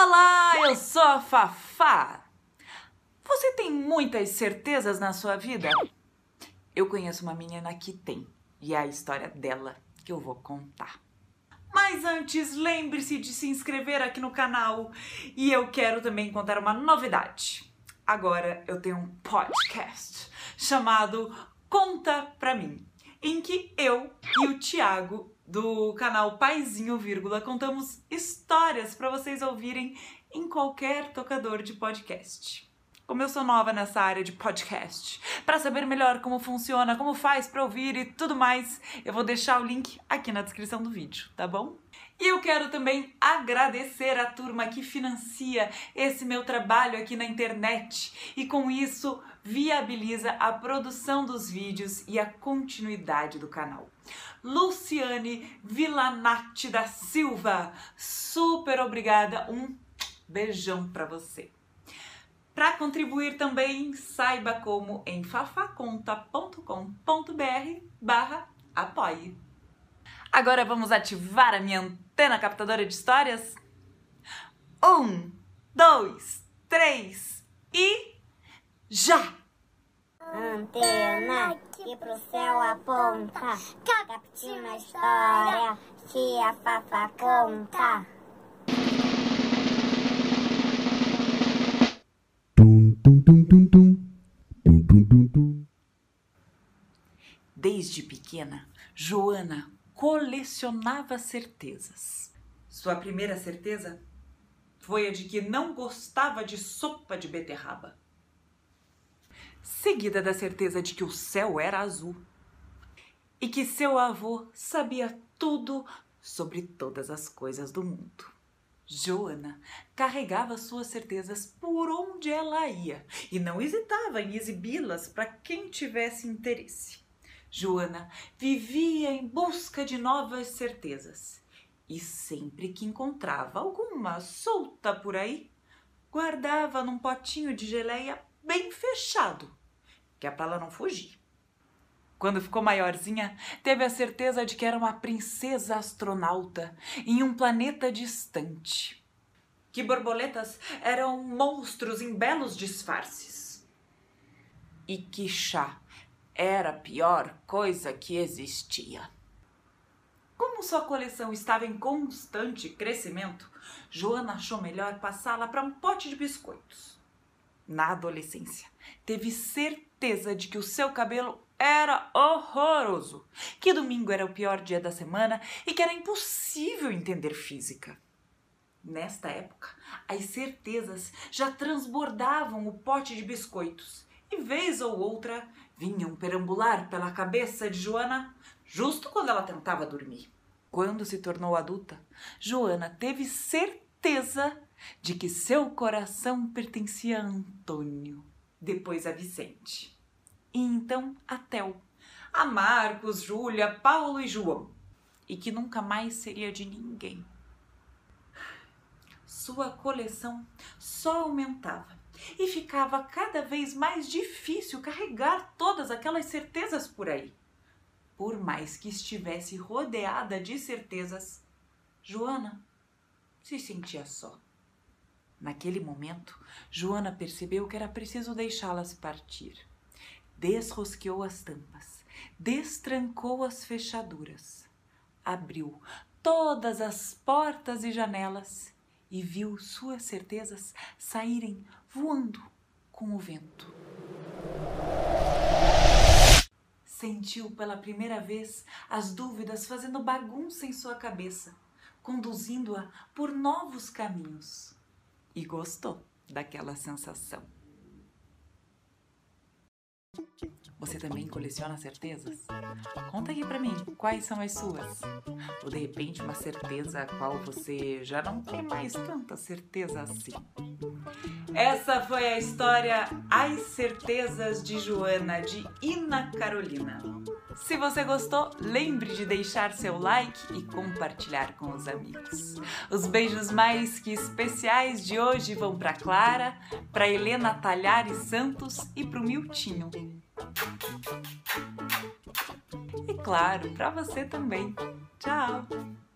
Olá, eu sou a Fafá. Você tem muitas certezas na sua vida? Eu conheço uma menina que tem, e é a história dela que eu vou contar. Mas antes, lembre-se de se inscrever aqui no canal e eu quero também contar uma novidade. Agora eu tenho um podcast chamado Conta Pra Mim, em que eu e o Thiago do canal Paizinho Vírgula contamos histórias para vocês ouvirem em qualquer tocador de podcast. Como eu sou nova nessa área de podcast, para saber melhor como funciona, como faz para ouvir e tudo mais, eu vou deixar o link aqui na descrição do vídeo, tá bom? E eu quero também agradecer a turma que financia esse meu trabalho aqui na internet e com isso viabiliza a produção dos vídeos e a continuidade do canal. Luciane Villanati da Silva, super obrigada, um beijão para você. Para contribuir também, saiba como em fafaconta.com.br barra apoie. Agora vamos ativar a minha antena captadora de histórias? Um, dois, três e já! Antena que pro céu aponta, capte uma história que a Fafa conta. Pequena, Joana colecionava certezas. Sua primeira certeza foi a de que não gostava de sopa de beterraba. Seguida da certeza de que o céu era azul e que seu avô sabia tudo sobre todas as coisas do mundo. Joana carregava suas certezas por onde ela ia e não hesitava em exibi-las para quem tivesse interesse. Joana vivia em busca de novas certezas e sempre que encontrava alguma solta por aí, guardava num potinho de geleia bem fechado, que é para ela não fugir. Quando ficou maiorzinha, teve a certeza de que era uma princesa astronauta em um planeta distante. Que borboletas eram monstros em belos disfarces. E que chá era a pior coisa que existia. Como sua coleção estava em constante crescimento, Joana achou melhor passá-la para um pote de biscoitos. Na adolescência, teve certeza de que o seu cabelo era horroroso, que domingo era o pior dia da semana e que era impossível entender física. Nesta época, as certezas já transbordavam o pote de biscoitos e, vez ou outra, vinham perambular pela cabeça de Joana justo quando ela tentava dormir. Quando se tornou adulta, Joana teve certeza de que seu coração pertencia a Antônio, depois a Vicente, e então a Tel, a Marcos, Júlia, Paulo e João, e que nunca mais seria de ninguém. Sua coleção só aumentava e ficava cada vez mais difícil carregar todas aquelas certezas por aí. Por mais que estivesse rodeada de certezas, Joana se sentia só. Naquele momento, Joana percebeu que era preciso deixá-las partir. Desrosqueou as tampas, destrancou as fechaduras, abriu todas as portas e janelas e viu suas certezas saírem voando com o vento. Sentiu pela primeira vez as dúvidas fazendo bagunça em sua cabeça, conduzindo-a por novos caminhos. E gostou daquela sensação. Você também coleciona certezas? Conta aqui pra mim, quais são as suas? Ou de repente uma certeza a qual você já não tem mais tanta certeza assim? Essa foi a história As Certezas de Joana, de Ina Carolina. Se você gostou, lembre de deixar seu like e compartilhar com os amigos. Os beijos mais que especiais de hoje vão para Clara, para Helena Talhares Santos e para o Miltinho. E claro, para você também. Tchau!